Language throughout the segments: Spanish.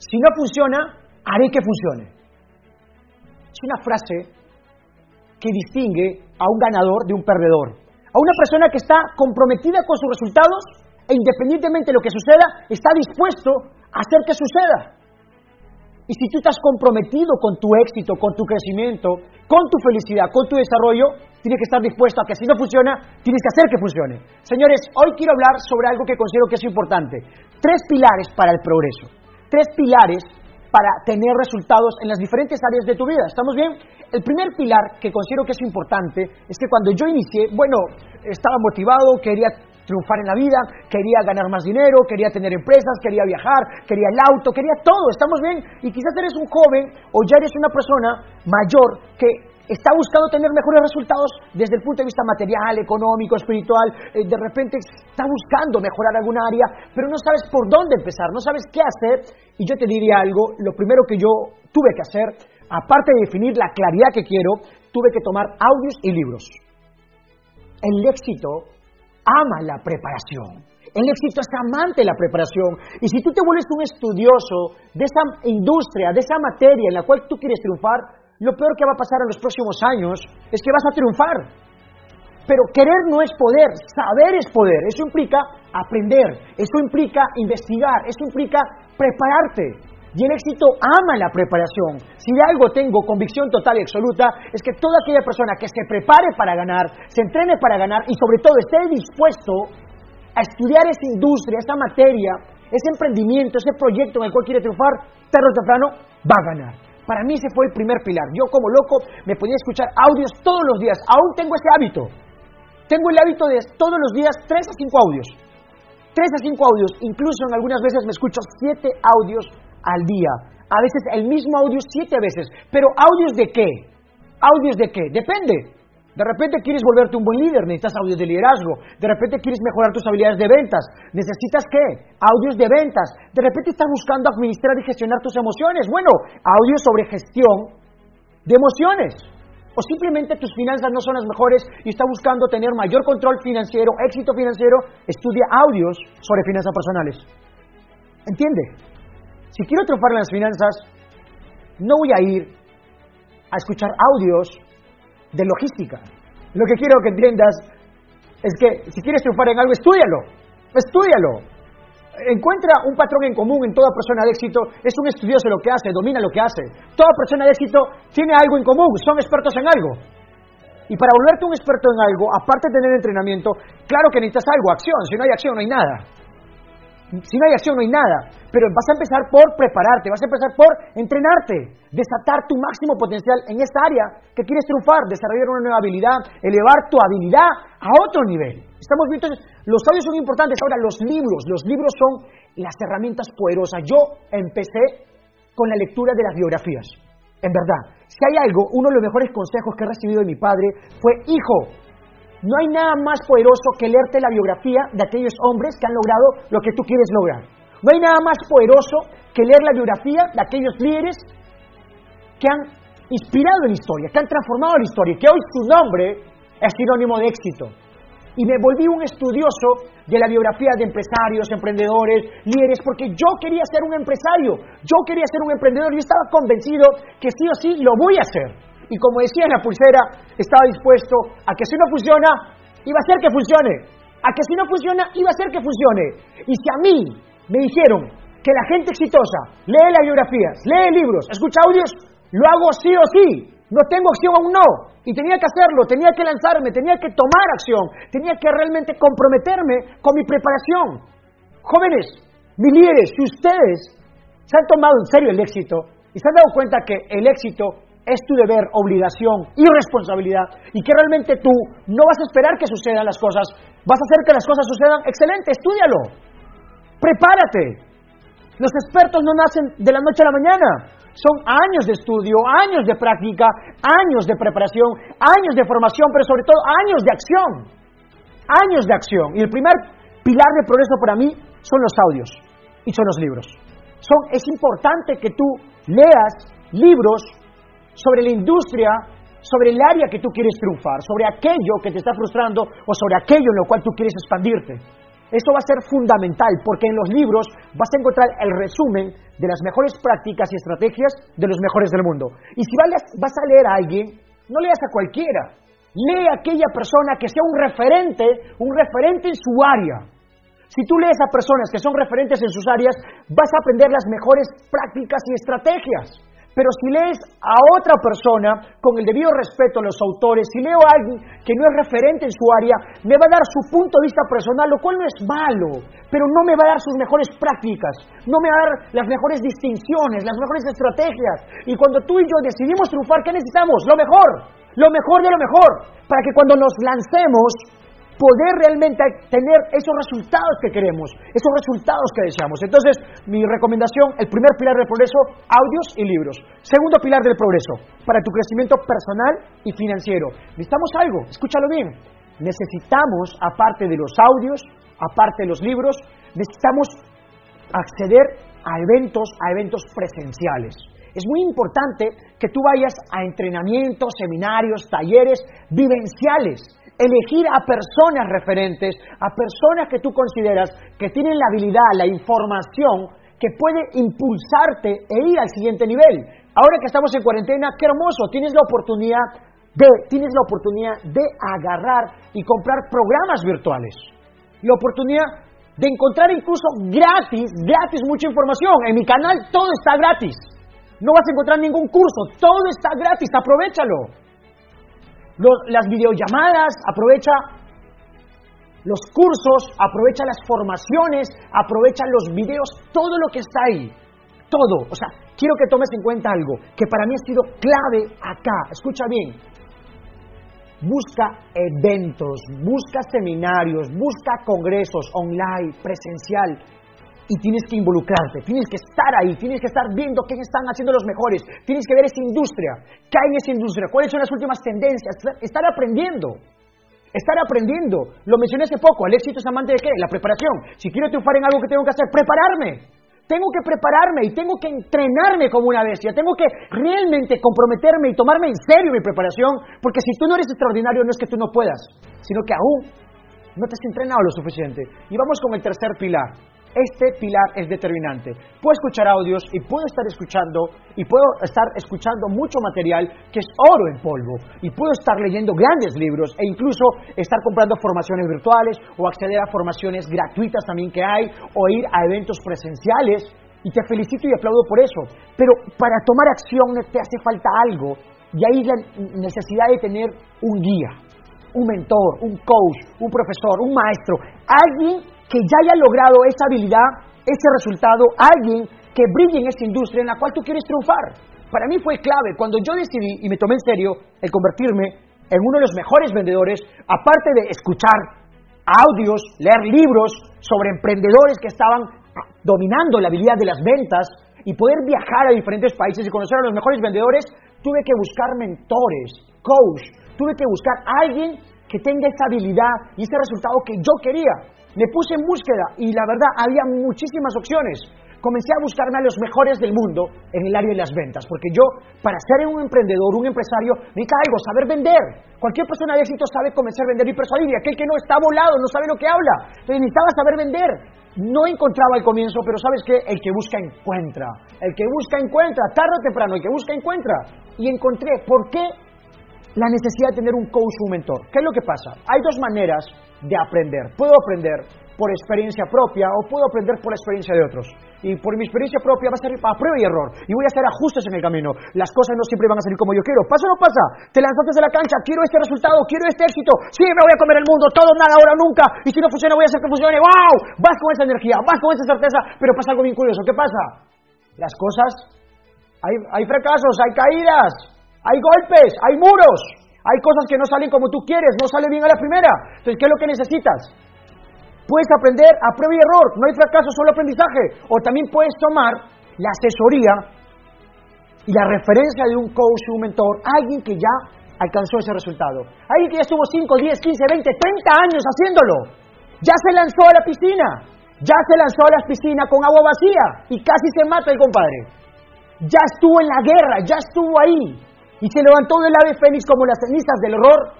Si no funciona, haré que funcione. Es una frase que distingue a un ganador de un perdedor. A una persona que está comprometida con sus resultados e independientemente de lo que suceda, está dispuesto a hacer que suceda. Y si tú estás comprometido con tu éxito, con tu crecimiento, con tu felicidad, con tu desarrollo, tienes que estar dispuesto a que si no funciona, tienes que hacer que funcione. Señores, hoy quiero hablar sobre algo que considero que es importante. Tres pilares para el progreso. Tres pilares para tener resultados en las diferentes áreas de tu vida. ¿Estamos bien? El primer pilar que considero que es importante es que cuando yo inicié, bueno, estaba motivado, quería triunfar en la vida, quería ganar más dinero, quería tener empresas, quería viajar, quería el auto, quería todo, ¿estamos bien? Y quizás eres un joven o ya eres una persona mayor que está buscando tener mejores resultados desde el punto de vista material, económico, espiritual, eh, de repente está buscando mejorar alguna área, pero no sabes por dónde empezar, no sabes qué hacer, y yo te diría algo, lo primero que yo tuve que hacer, aparte de definir la claridad que quiero, tuve que tomar audios y libros. El éxito ama la preparación. El éxito es amante de la preparación. Y si tú te vuelves un estudioso de esa industria, de esa materia en la cual tú quieres triunfar, lo peor que va a pasar en los próximos años es que vas a triunfar. Pero querer no es poder, saber es poder. Eso implica aprender, eso implica investigar, eso implica prepararte. Y el éxito ama la preparación. Si de algo tengo convicción total y absoluta, es que toda aquella persona que se prepare para ganar, se entrene para ganar y sobre todo esté dispuesto a estudiar esa industria, esa materia, ese emprendimiento, ese proyecto en el cual quiere triunfar, tarde o va a ganar. Para mí ese fue el primer pilar. Yo como loco me podía escuchar audios todos los días. Aún tengo ese hábito. Tengo el hábito de todos los días tres a cinco audios. Tres a cinco audios. Incluso en algunas veces me escucho siete audios al día. A veces el mismo audio siete veces. Pero audios de qué? ¿Audios de qué? Depende. De repente quieres volverte un buen líder, necesitas audios de liderazgo. De repente quieres mejorar tus habilidades de ventas. ¿Necesitas qué? Audios de ventas. De repente estás buscando administrar y gestionar tus emociones. Bueno, audios sobre gestión de emociones. O simplemente tus finanzas no son las mejores y estás buscando tener mayor control financiero, éxito financiero. Estudia audios sobre finanzas personales. ¿Entiende? Si quiero triunfar en las finanzas, no voy a ir a escuchar audios de logística. Lo que quiero que entiendas es que si quieres triunfar en algo, estudialo, estudialo. Encuentra un patrón en común en toda persona de éxito, es un estudioso lo que hace, domina lo que hace. Toda persona de éxito tiene algo en común, son expertos en algo. Y para volverte un experto en algo, aparte de tener entrenamiento, claro que necesitas algo, acción, si no hay acción no hay nada. Si no hay acción no hay nada. Pero vas a empezar por prepararte, vas a empezar por entrenarte, desatar tu máximo potencial en esta área que quieres triunfar, desarrollar una nueva habilidad, elevar tu habilidad a otro nivel. Estamos viendo, los audios son importantes. Ahora, los libros, los libros son las herramientas poderosas. Yo empecé con la lectura de las biografías. En verdad, si hay algo, uno de los mejores consejos que he recibido de mi padre fue, hijo, no hay nada más poderoso que leerte la biografía de aquellos hombres que han logrado lo que tú quieres lograr. No hay nada más poderoso que leer la biografía de aquellos líderes que han inspirado la historia, que han transformado la historia, que hoy su nombre es sinónimo de éxito. Y me volví un estudioso de la biografía de empresarios, emprendedores, líderes, porque yo quería ser un empresario, yo quería ser un emprendedor y estaba convencido que sí o sí lo voy a hacer y como decía en la pulsera, estaba dispuesto a que si no funciona, iba a ser que funcione. A que si no funciona, iba a ser que funcione. Y si a mí me dijeron que la gente exitosa lee las biografías, lee libros, escucha audios, lo hago sí o sí. No tengo acción aún no. Y tenía que hacerlo, tenía que lanzarme, tenía que tomar acción, tenía que realmente comprometerme con mi preparación. Jóvenes, mis líderes, si ustedes se han tomado en serio el éxito y se han dado cuenta que el éxito es tu deber, obligación y responsabilidad y que realmente tú no vas a esperar que sucedan las cosas, vas a hacer que las cosas sucedan, excelente, estudialo, prepárate. Los expertos no nacen de la noche a la mañana, son años de estudio, años de práctica, años de preparación, años de formación, pero sobre todo años de acción, años de acción. Y el primer pilar de progreso para mí son los audios y son los libros. Son, es importante que tú leas libros sobre la industria, sobre el área que tú quieres triunfar, sobre aquello que te está frustrando o sobre aquello en lo cual tú quieres expandirte. Eso va a ser fundamental porque en los libros vas a encontrar el resumen de las mejores prácticas y estrategias de los mejores del mundo. Y si vas a leer a alguien, no leas a cualquiera. Lee a aquella persona que sea un referente, un referente en su área. Si tú lees a personas que son referentes en sus áreas, vas a aprender las mejores prácticas y estrategias. Pero si lees a otra persona con el debido respeto a los autores, si leo a alguien que no es referente en su área, me va a dar su punto de vista personal, lo cual no es malo, pero no me va a dar sus mejores prácticas, no me va a dar las mejores distinciones, las mejores estrategias. Y cuando tú y yo decidimos triunfar, ¿qué necesitamos? Lo mejor, lo mejor de lo mejor, para que cuando nos lancemos poder realmente tener esos resultados que queremos, esos resultados que deseamos. Entonces, mi recomendación, el primer pilar del progreso, audios y libros. Segundo pilar del progreso, para tu crecimiento personal y financiero. Necesitamos algo, escúchalo bien. Necesitamos, aparte de los audios, aparte de los libros, necesitamos acceder a eventos, a eventos presenciales. Es muy importante que tú vayas a entrenamientos, seminarios, talleres vivenciales elegir a personas referentes, a personas que tú consideras que tienen la habilidad, la información que puede impulsarte e ir al siguiente nivel. Ahora que estamos en cuarentena, qué hermoso, tienes la oportunidad de, tienes la oportunidad de agarrar y comprar programas virtuales. La oportunidad de encontrar incluso gratis, gratis mucha información. En mi canal todo está gratis. No vas a encontrar ningún curso, todo está gratis, aprovechalo las videollamadas, aprovecha los cursos, aprovecha las formaciones, aprovecha los videos, todo lo que está ahí. Todo. O sea, quiero que tomes en cuenta algo que para mí ha sido clave acá. Escucha bien. Busca eventos, busca seminarios, busca congresos online, presencial, y tienes que involucrarte, tienes que estar ahí, tienes que estar viendo qué están haciendo los mejores, tienes que ver esa industria, qué hay en esa industria, cuáles son las últimas tendencias, estar aprendiendo. Estar aprendiendo. Lo mencioné hace poco, el éxito es amante de qué? La preparación. Si quiero triunfar en algo que tengo que hacer, prepararme. Tengo que prepararme y tengo que entrenarme como una bestia. Tengo que realmente comprometerme y tomarme en serio mi preparación, porque si tú no eres extraordinario no es que tú no puedas, sino que aún no te has entrenado lo suficiente. Y vamos con el tercer pilar, este pilar es determinante. Puedo escuchar audios y puedo estar escuchando y puedo estar escuchando mucho material que es oro en polvo y puedo estar leyendo grandes libros e incluso estar comprando formaciones virtuales o acceder a formaciones gratuitas también que hay o ir a eventos presenciales y te felicito y aplaudo por eso. Pero para tomar acción te hace falta algo y ahí la necesidad de tener un guía, un mentor, un coach, un profesor, un maestro, alguien que ya haya logrado esa habilidad, ese resultado, alguien que brille en esa industria en la cual tú quieres triunfar. Para mí fue clave cuando yo decidí y me tomé en serio el convertirme en uno de los mejores vendedores, aparte de escuchar audios, leer libros sobre emprendedores que estaban dominando la habilidad de las ventas y poder viajar a diferentes países y conocer a los mejores vendedores, tuve que buscar mentores, coach, tuve que buscar a alguien que tenga esa habilidad y ese resultado que yo quería. Me puse en búsqueda y la verdad había muchísimas opciones. Comencé a buscarme a los mejores del mundo en el área de las ventas, porque yo, para ser un emprendedor, un empresario, necesita algo, saber vender. Cualquier persona de éxito sabe comenzar a vender y persuadir, y aquel que no está volado, no sabe lo que habla. Entonces necesitaba saber vender. No encontraba al comienzo, pero ¿sabes qué? El que busca encuentra. El que busca encuentra, tarde o temprano, el que busca encuentra. Y encontré, ¿por qué la necesidad de tener un coach un mentor? ¿Qué es lo que pasa? Hay dos maneras de aprender. Puedo aprender por experiencia propia o puedo aprender por la experiencia de otros. Y por mi experiencia propia va a ser a prueba y error. Y voy a hacer ajustes en el camino. Las cosas no siempre van a salir como yo quiero. ¿Pasa o no pasa? Te lanzaste a la cancha, quiero este resultado, quiero este éxito. Sí, me voy a comer el mundo, todo, nada, ahora, nunca. Y si no funciona, voy a hacer que funcione. ¡Wow! Vas con esa energía, vas con esa certeza. Pero pasa algo bien curioso. ¿Qué pasa? Las cosas, hay, hay fracasos, hay caídas, hay golpes, hay muros. Hay cosas que no salen como tú quieres, no sale bien a la primera. Entonces, ¿qué es lo que necesitas? Puedes aprender a prueba y error, no hay fracaso, solo aprendizaje. O también puedes tomar la asesoría y la referencia de un coach, un mentor, alguien que ya alcanzó ese resultado. Alguien que ya estuvo 5, 10, 15, 20, 30 años haciéndolo. Ya se lanzó a la piscina. Ya se lanzó a la piscina con agua vacía y casi se mata el compadre. Ya estuvo en la guerra, ya estuvo ahí y se levantó del ave fénix como las cenizas del horror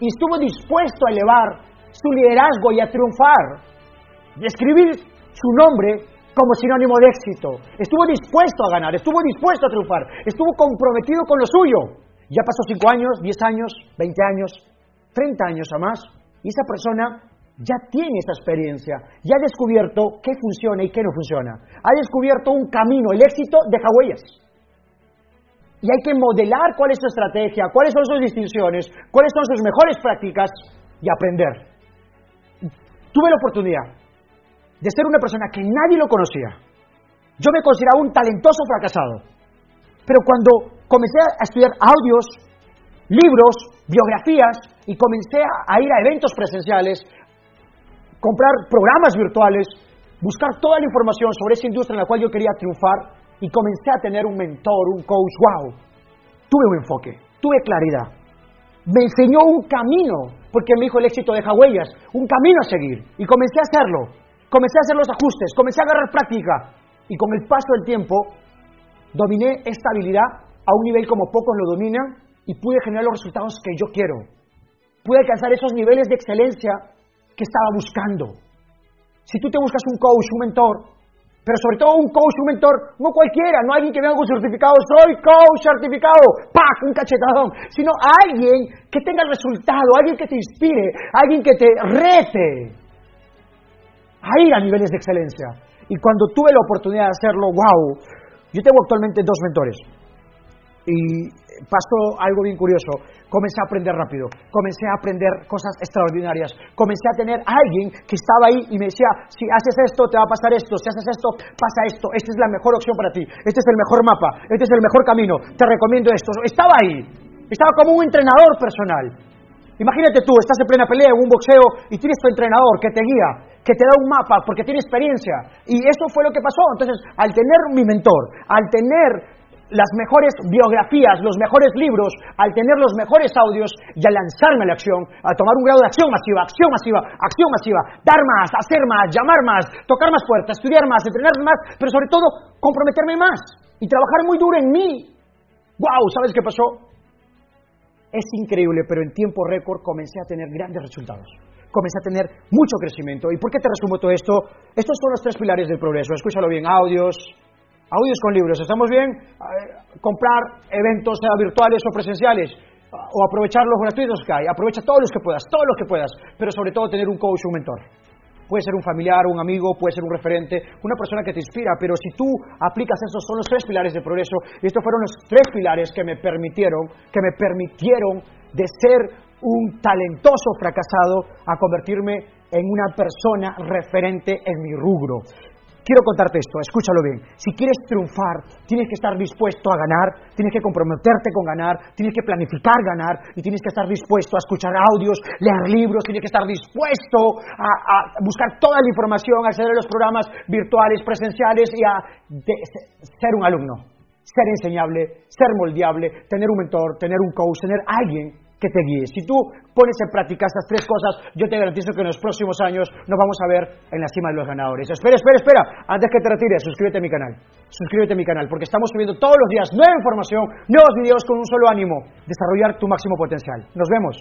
y estuvo dispuesto a elevar su liderazgo y a triunfar. escribir su nombre como sinónimo de éxito. Estuvo dispuesto a ganar, estuvo dispuesto a triunfar, estuvo comprometido con lo suyo. Ya pasó 5 años, 10 años, 20 años, 30 años a más, y esa persona ya tiene esa experiencia, ya ha descubierto qué funciona y qué no funciona. Ha descubierto un camino, el éxito deja huellas. Y hay que modelar cuál es su estrategia, cuáles son sus distinciones, cuáles son sus mejores prácticas y aprender. Tuve la oportunidad de ser una persona que nadie lo conocía. Yo me consideraba un talentoso fracasado. Pero cuando comencé a estudiar audios, libros, biografías y comencé a ir a eventos presenciales, comprar programas virtuales, buscar toda la información sobre esa industria en la cual yo quería triunfar y comencé a tener un mentor, un coach, wow. Tuve un enfoque, tuve claridad. Me enseñó un camino, porque me dijo el éxito deja huellas, un camino a seguir. Y comencé a hacerlo. Comencé a hacer los ajustes, comencé a agarrar práctica. Y con el paso del tiempo, dominé esta habilidad a un nivel como pocos lo dominan y pude generar los resultados que yo quiero. Pude alcanzar esos niveles de excelencia que estaba buscando. Si tú te buscas un coach, un mentor, pero sobre todo un coach, un mentor, no cualquiera, no alguien que venga con certificado, soy coach certificado, ¡pac! un cachetadón, sino alguien que tenga resultado, alguien que te inspire, alguien que te rete a ir a niveles de excelencia. Y cuando tuve la oportunidad de hacerlo, wow, yo tengo actualmente dos mentores. Y pasó algo bien curioso. Comencé a aprender rápido, comencé a aprender cosas extraordinarias, comencé a tener a alguien que estaba ahí y me decía, si haces esto, te va a pasar esto, si haces esto, pasa esto, esta es la mejor opción para ti, este es el mejor mapa, este es el mejor camino, te recomiendo esto. Estaba ahí, estaba como un entrenador personal. Imagínate tú, estás en plena pelea en un boxeo y tienes tu entrenador que te guía, que te da un mapa porque tiene experiencia. Y eso fue lo que pasó. Entonces, al tener mi mentor, al tener las mejores biografías, los mejores libros, al tener los mejores audios y al lanzarme a la acción, a tomar un grado de acción masiva, acción masiva, acción masiva, dar más, hacer más, llamar más, tocar más puertas, estudiar más, entrenar más, pero sobre todo comprometerme más y trabajar muy duro en mí. ¡Wow! ¿Sabes qué pasó? Es increíble, pero en tiempo récord comencé a tener grandes resultados. Comencé a tener mucho crecimiento. ¿Y por qué te resumo todo esto? Estos son los tres pilares del progreso. Escúchalo bien, audios, audios con libros. ¿Estamos bien? Comprar eventos, sea virtuales o presenciales, o aprovechar los gratuitos que hay. Aprovecha todos los que puedas, todos los que puedas, pero sobre todo tener un coach, un mentor. Puede ser un familiar, un amigo, puede ser un referente, una persona que te inspira, pero si tú aplicas esos, son los tres pilares de progreso, y estos fueron los tres pilares que me permitieron, que me permitieron de ser un talentoso fracasado a convertirme en una persona referente en mi rubro. Quiero contarte esto, escúchalo bien. Si quieres triunfar, tienes que estar dispuesto a ganar, tienes que comprometerte con ganar, tienes que planificar ganar y tienes que estar dispuesto a escuchar audios, leer libros, tienes que estar dispuesto a, buscar toda la información, acceder a los programas virtuales, presenciales y a ser un alumno, ser enseñable, ser moldeable, tener un mentor, tener un coach, tener alguien que te guíe. Si tú pones en práctica estas tres cosas, yo te garantizo que en los próximos años nos vamos a ver en la cima de los ganadores. Espera, espera, espera. Antes que te retires, suscríbete a mi canal. Suscríbete a mi canal porque estamos subiendo todos los días nueva información, nuevos videos con un solo ánimo, desarrollar tu máximo potencial. Nos vemos.